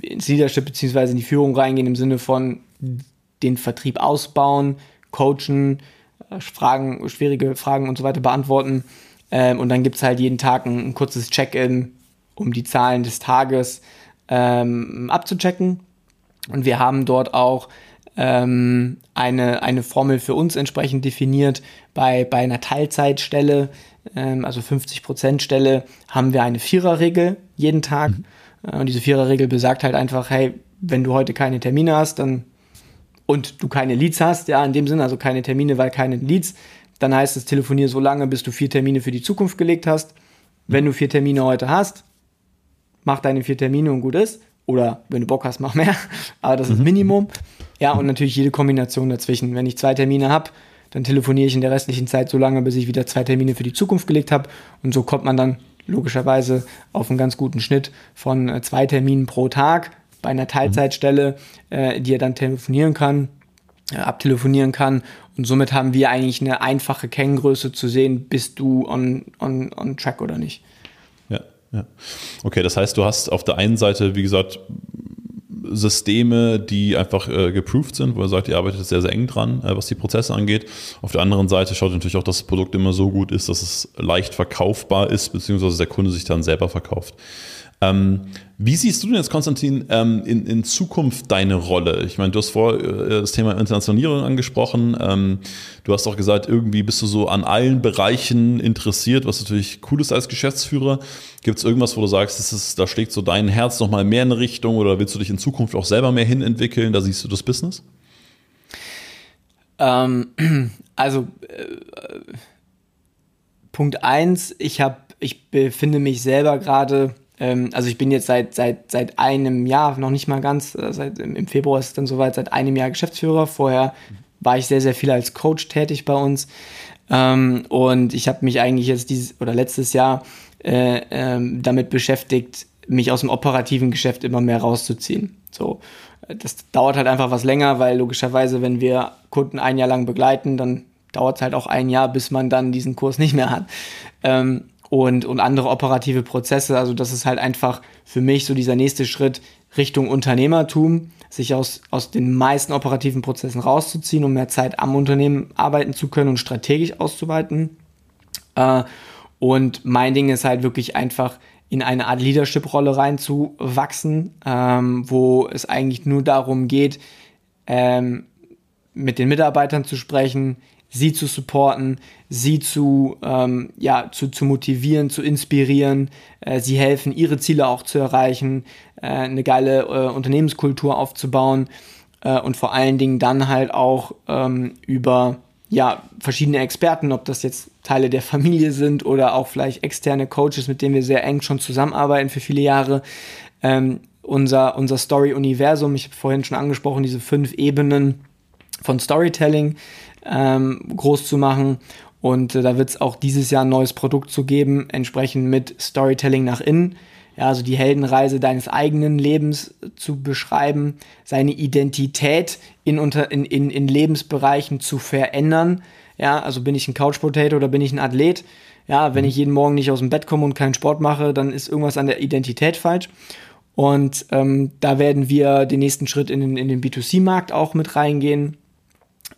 ins Leadership bzw. in die Führung reingehen im Sinne von den Vertrieb ausbauen, coachen, äh, Fragen, schwierige Fragen und so weiter beantworten. Ähm, und dann gibt es halt jeden Tag ein, ein kurzes Check-in, um die Zahlen des Tages ähm, abzuchecken. Und wir haben dort auch ähm, eine, eine Formel für uns entsprechend definiert. Bei, bei einer Teilzeitstelle, ähm, also 50% Stelle, haben wir eine Viererregel jeden Tag. Mhm. Äh, und diese Viererregel besagt halt einfach, hey, wenn du heute keine Termine hast, dann und du keine Leads hast, ja, in dem Sinne, also keine Termine, weil keine Leads, dann heißt es, telefonier so lange, bis du vier Termine für die Zukunft gelegt hast. Wenn du vier Termine heute hast, mach deine vier Termine und gut ist. Oder wenn du Bock hast, mach mehr. Aber das ist mhm. Minimum. Ja, und natürlich jede Kombination dazwischen. Wenn ich zwei Termine habe, dann telefoniere ich in der restlichen Zeit so lange, bis ich wieder zwei Termine für die Zukunft gelegt habe. Und so kommt man dann logischerweise auf einen ganz guten Schnitt von äh, zwei Terminen pro Tag bei einer Teilzeitstelle, äh, die er dann telefonieren kann, äh, abtelefonieren kann. Und somit haben wir eigentlich eine einfache Kenngröße zu sehen, bist du on, on, on track oder nicht.
Ja, ja. Okay, das heißt, du hast auf der einen Seite, wie gesagt, Systeme, die einfach äh, geproved sind, wo er sagt, ihr arbeitet sehr, sehr eng dran, äh, was die Prozesse angeht. Auf der anderen Seite schaut natürlich auch, dass das Produkt immer so gut ist, dass es leicht verkaufbar ist, beziehungsweise der Kunde sich dann selber verkauft. Ähm, wie siehst du denn jetzt, Konstantin, ähm, in, in Zukunft deine Rolle? Ich meine, du hast vor äh, das Thema Internationalisierung angesprochen. Ähm, du hast auch gesagt, irgendwie bist du so an allen Bereichen interessiert, was natürlich cool ist als Geschäftsführer. Gibt es irgendwas, wo du sagst, das ist, da schlägt so dein Herz nochmal mehr in eine Richtung oder willst du dich in Zukunft auch selber mehr hinentwickeln? Da siehst du das Business?
Ähm, also, äh, Punkt eins, ich habe, ich befinde mich selber gerade ähm, also ich bin jetzt seit, seit, seit einem Jahr, noch nicht mal ganz, äh, seit, im Februar ist es dann soweit, seit einem Jahr Geschäftsführer. Vorher war ich sehr, sehr viel als Coach tätig bei uns. Ähm, und ich habe mich eigentlich jetzt dieses oder letztes Jahr äh, ähm, damit beschäftigt, mich aus dem operativen Geschäft immer mehr rauszuziehen. So, das dauert halt einfach was länger, weil logischerweise, wenn wir Kunden ein Jahr lang begleiten, dann dauert es halt auch ein Jahr, bis man dann diesen Kurs nicht mehr hat. Ähm, und, und andere operative Prozesse. Also das ist halt einfach für mich so dieser nächste Schritt Richtung Unternehmertum, sich aus, aus den meisten operativen Prozessen rauszuziehen, um mehr Zeit am Unternehmen arbeiten zu können und strategisch auszuweiten. Äh, und mein Ding ist halt wirklich einfach in eine Art Leadership-Rolle reinzuwachsen, ähm, wo es eigentlich nur darum geht, ähm, mit den Mitarbeitern zu sprechen, sie zu supporten, sie zu, ähm, ja, zu, zu motivieren, zu inspirieren, äh, sie helfen, ihre Ziele auch zu erreichen, äh, eine geile äh, Unternehmenskultur aufzubauen äh, und vor allen Dingen dann halt auch ähm, über ja, verschiedene Experten, ob das jetzt Teile der Familie sind oder auch vielleicht externe Coaches, mit denen wir sehr eng schon zusammenarbeiten für viele Jahre. Ähm, unser, unser Story-Universum, ich habe vorhin schon angesprochen, diese fünf Ebenen von Storytelling, ähm, groß zu machen. Und äh, da wird es auch dieses Jahr ein neues Produkt zu geben, entsprechend mit Storytelling nach innen. ja, also die Heldenreise deines eigenen Lebens zu beschreiben, seine Identität in, unter, in, in, in Lebensbereichen zu verändern. Ja, also bin ich ein Couch Potato oder bin ich ein Athlet? Ja, wenn ich jeden Morgen nicht aus dem Bett komme und keinen Sport mache, dann ist irgendwas an der Identität falsch. Und ähm, da werden wir den nächsten Schritt in den, in den B2C-Markt auch mit reingehen.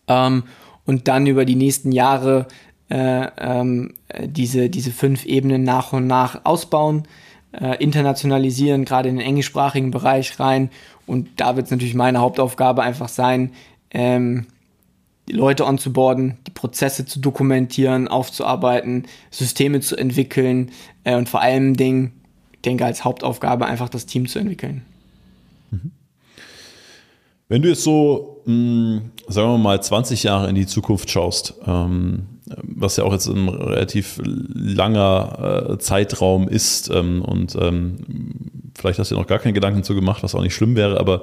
Ähm, und dann über die nächsten Jahre äh, ähm, diese, diese fünf Ebenen nach und nach ausbauen, äh, internationalisieren, gerade in den englischsprachigen Bereich rein. Und da wird es natürlich meine Hauptaufgabe einfach sein, ähm, die Leute onzuboarden, die Prozesse zu dokumentieren, aufzuarbeiten, Systeme zu entwickeln äh, und vor allem Dingen, denke als Hauptaufgabe einfach das Team zu entwickeln. Mhm.
Wenn du jetzt so, mh, hm, sagen wir mal, 20 Jahre in die Zukunft schaust, ähm, was ja auch jetzt ein relativ langer äh, Zeitraum ist ähm, und ähm, vielleicht hast du dir noch gar keine Gedanken zu gemacht, was auch nicht schlimm wäre, aber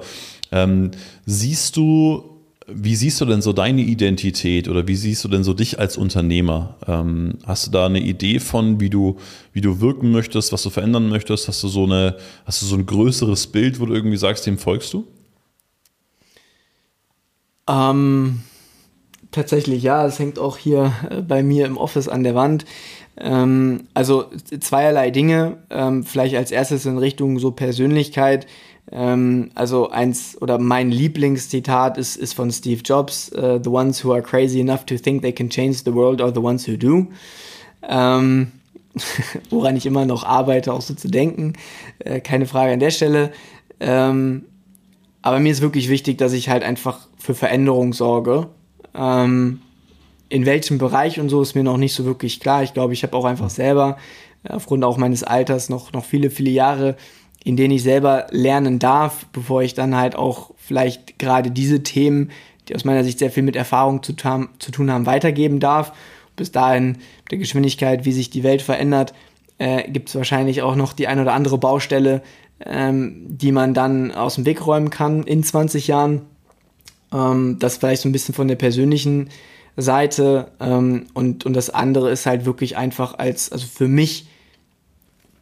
ähm, siehst du wie siehst du denn so deine Identität oder wie siehst du denn so dich als Unternehmer? Ähm, hast du da eine Idee von, wie du, wie du wirken möchtest, was du verändern möchtest? Hast du so eine, hast du so ein größeres Bild, wo du irgendwie sagst, dem folgst du?
Ähm, tatsächlich ja, es hängt auch hier äh, bei mir im Office an der Wand. Ähm, also zweierlei Dinge. Ähm, vielleicht als erstes in Richtung so Persönlichkeit ähm, also eins oder mein Lieblingszitat ist, ist von Steve Jobs: uh, The ones who are crazy enough to think they can change the world are the ones who do. Ähm, woran ich immer noch arbeite, auch so zu denken. Äh, keine Frage an der Stelle. Ähm, aber mir ist wirklich wichtig, dass ich halt einfach für Veränderung sorge. Ähm, in welchem Bereich und so ist mir noch nicht so wirklich klar. Ich glaube, ich habe auch einfach selber äh, aufgrund auch meines Alters noch, noch viele, viele Jahre in denen ich selber lernen darf, bevor ich dann halt auch vielleicht gerade diese Themen, die aus meiner Sicht sehr viel mit Erfahrung zu, zu tun haben, weitergeben darf. Bis dahin, mit der Geschwindigkeit, wie sich die Welt verändert, äh, gibt es wahrscheinlich auch noch die ein oder andere Baustelle, ähm, die man dann aus dem Weg räumen kann in 20 Jahren. Ähm, das vielleicht so ein bisschen von der persönlichen Seite. Ähm, und, und das andere ist halt wirklich einfach als, also für mich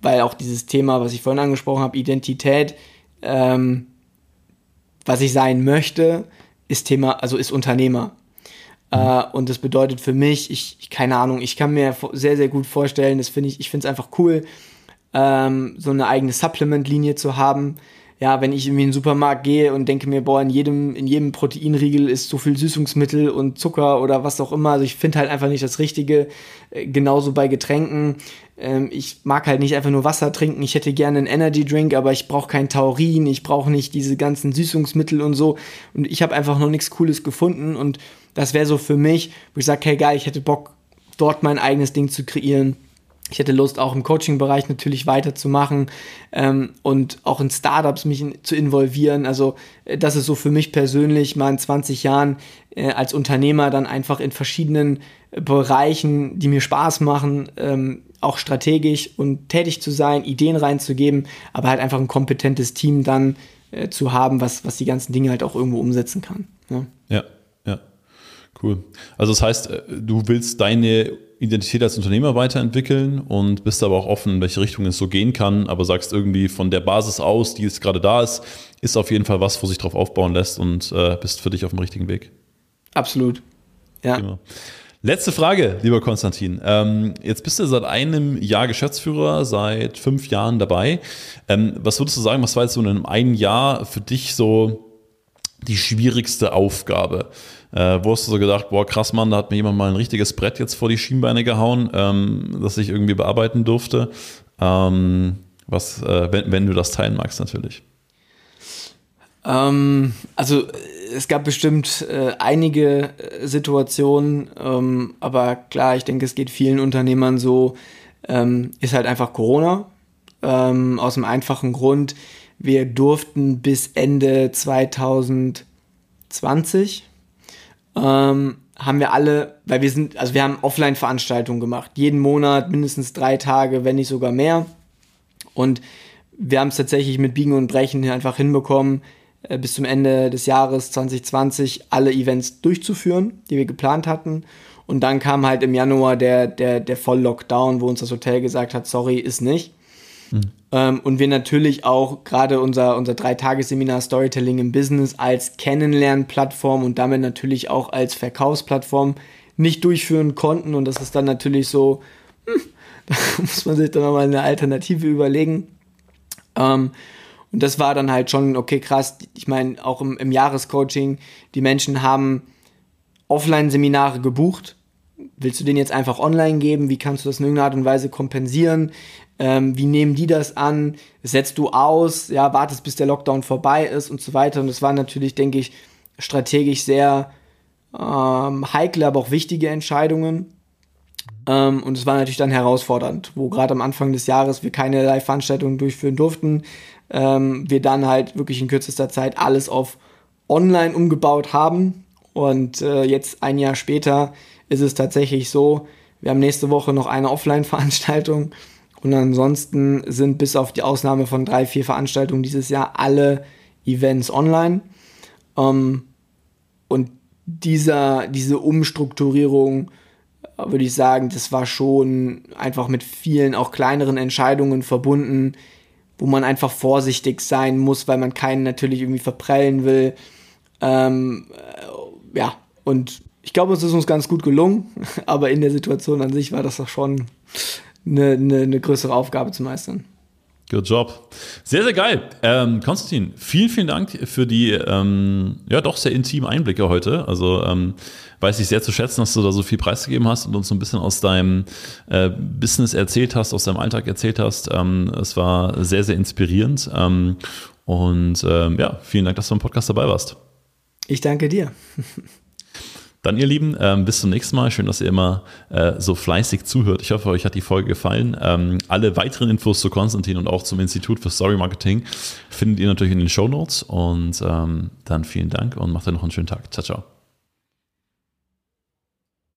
weil auch dieses Thema, was ich vorhin angesprochen habe, Identität, ähm, was ich sein möchte, ist Thema, also ist Unternehmer. Mhm. Äh, und das bedeutet für mich, ich, ich, keine Ahnung, ich kann mir sehr, sehr gut vorstellen, das finde ich, ich finde es einfach cool, ähm, so eine eigene Supplement-Linie zu haben, ja, wenn ich irgendwie in den Supermarkt gehe und denke mir, boah, in jedem, in jedem Proteinriegel ist so viel Süßungsmittel und Zucker oder was auch immer. Also ich finde halt einfach nicht das Richtige. Äh, genauso bei Getränken. Ähm, ich mag halt nicht einfach nur Wasser trinken. Ich hätte gerne einen Energy Drink, aber ich brauche kein Taurin. Ich brauche nicht diese ganzen Süßungsmittel und so. Und ich habe einfach noch nichts Cooles gefunden. Und das wäre so für mich, wo ich sage, hey geil, ich hätte Bock, dort mein eigenes Ding zu kreieren ich hätte Lust, auch im Coaching-Bereich natürlich weiterzumachen ähm, und auch in Startups mich in, zu involvieren. Also äh, das ist so für mich persönlich mal in 20 Jahren äh, als Unternehmer dann einfach in verschiedenen äh, Bereichen, die mir Spaß machen, ähm, auch strategisch und tätig zu sein, Ideen reinzugeben, aber halt einfach ein kompetentes Team dann äh, zu haben, was, was die ganzen Dinge halt auch irgendwo umsetzen kann.
Ne? Ja, ja. Cool. Also das heißt, äh, du willst deine Identität als Unternehmer weiterentwickeln und bist aber auch offen, in welche Richtung es so gehen kann, aber sagst irgendwie von der Basis aus, die jetzt gerade da ist, ist auf jeden Fall was, wo sich drauf aufbauen lässt und äh, bist für dich auf dem richtigen Weg.
Absolut. Ja.
Genau. Letzte Frage, lieber Konstantin. Ähm, jetzt bist du seit einem Jahr Geschäftsführer, seit fünf Jahren dabei. Ähm, was würdest du sagen, was war jetzt so in einem Jahr für dich so die schwierigste Aufgabe? Äh, wo hast du so gedacht, boah, krass, Mann, da hat mir jemand mal ein richtiges Brett jetzt vor die Schienbeine gehauen, ähm, das ich irgendwie bearbeiten durfte. Ähm, was, äh, wenn, wenn du das teilen magst, natürlich.
Ähm, also es gab bestimmt äh, einige äh, Situationen, ähm, aber klar, ich denke, es geht vielen Unternehmern so, ähm, ist halt einfach Corona. Ähm, aus dem einfachen Grund, wir durften bis Ende 2020 ähm, haben wir alle, weil wir sind, also wir haben Offline-Veranstaltungen gemacht, jeden Monat mindestens drei Tage, wenn nicht sogar mehr. Und wir haben es tatsächlich mit Biegen und Brechen einfach hinbekommen, äh, bis zum Ende des Jahres 2020 alle Events durchzuführen, die wir geplant hatten. Und dann kam halt im Januar der, der, der Voll-Lockdown, wo uns das Hotel gesagt hat, sorry, ist nicht. Mhm. Ähm, und wir natürlich auch gerade unser, unser Dreitagesseminar Storytelling im Business als Kennenlernplattform und damit natürlich auch als Verkaufsplattform nicht durchführen konnten. Und das ist dann natürlich so, hm, da muss man sich dann nochmal eine Alternative überlegen. Ähm, und das war dann halt schon, okay, krass. Ich meine, auch im, im Jahrescoaching, die Menschen haben Offline-Seminare gebucht. Willst du den jetzt einfach online geben? Wie kannst du das in irgendeiner Art und Weise kompensieren? Ähm, wie nehmen die das an? Setzt du aus? Ja, wartest, bis der Lockdown vorbei ist und so weiter. Und das waren natürlich, denke ich, strategisch sehr ähm, heikle, aber auch wichtige Entscheidungen. Ähm, und es war natürlich dann herausfordernd, wo gerade am Anfang des Jahres wir keine Live-Veranstaltungen durchführen durften. Ähm, wir dann halt wirklich in kürzester Zeit alles auf online umgebaut haben. Und äh, jetzt ein Jahr später ist es tatsächlich so, wir haben nächste Woche noch eine Offline-Veranstaltung. Und ansonsten sind bis auf die Ausnahme von drei, vier Veranstaltungen dieses Jahr alle Events online. Ähm, und dieser, diese Umstrukturierung, äh, würde ich sagen, das war schon einfach mit vielen auch kleineren Entscheidungen verbunden, wo man einfach vorsichtig sein muss, weil man keinen natürlich irgendwie verprellen will. Ähm, äh, ja, und ich glaube, es ist uns ganz gut gelungen, aber in der Situation an sich war das doch schon eine, eine, eine größere Aufgabe zu meistern.
Good job. Sehr, sehr geil. Ähm, Konstantin, vielen, vielen Dank für die ähm, ja doch sehr intimen Einblicke heute. Also ähm, weiß ich sehr zu schätzen, dass du da so viel preisgegeben hast und uns so ein bisschen aus deinem äh, Business erzählt hast, aus deinem Alltag erzählt hast. Ähm, es war sehr, sehr inspirierend. Ähm, und ähm, ja, vielen Dank, dass du im Podcast dabei warst.
Ich danke dir.
Dann, ihr Lieben, ähm, bis zum nächsten Mal. Schön, dass ihr immer äh, so fleißig zuhört. Ich hoffe, euch hat die Folge gefallen. Ähm, alle weiteren Infos zu Konstantin und auch zum Institut für Story Marketing findet ihr natürlich in den Show Notes. Und ähm, dann vielen Dank und macht euch noch einen schönen Tag. Ciao, ciao.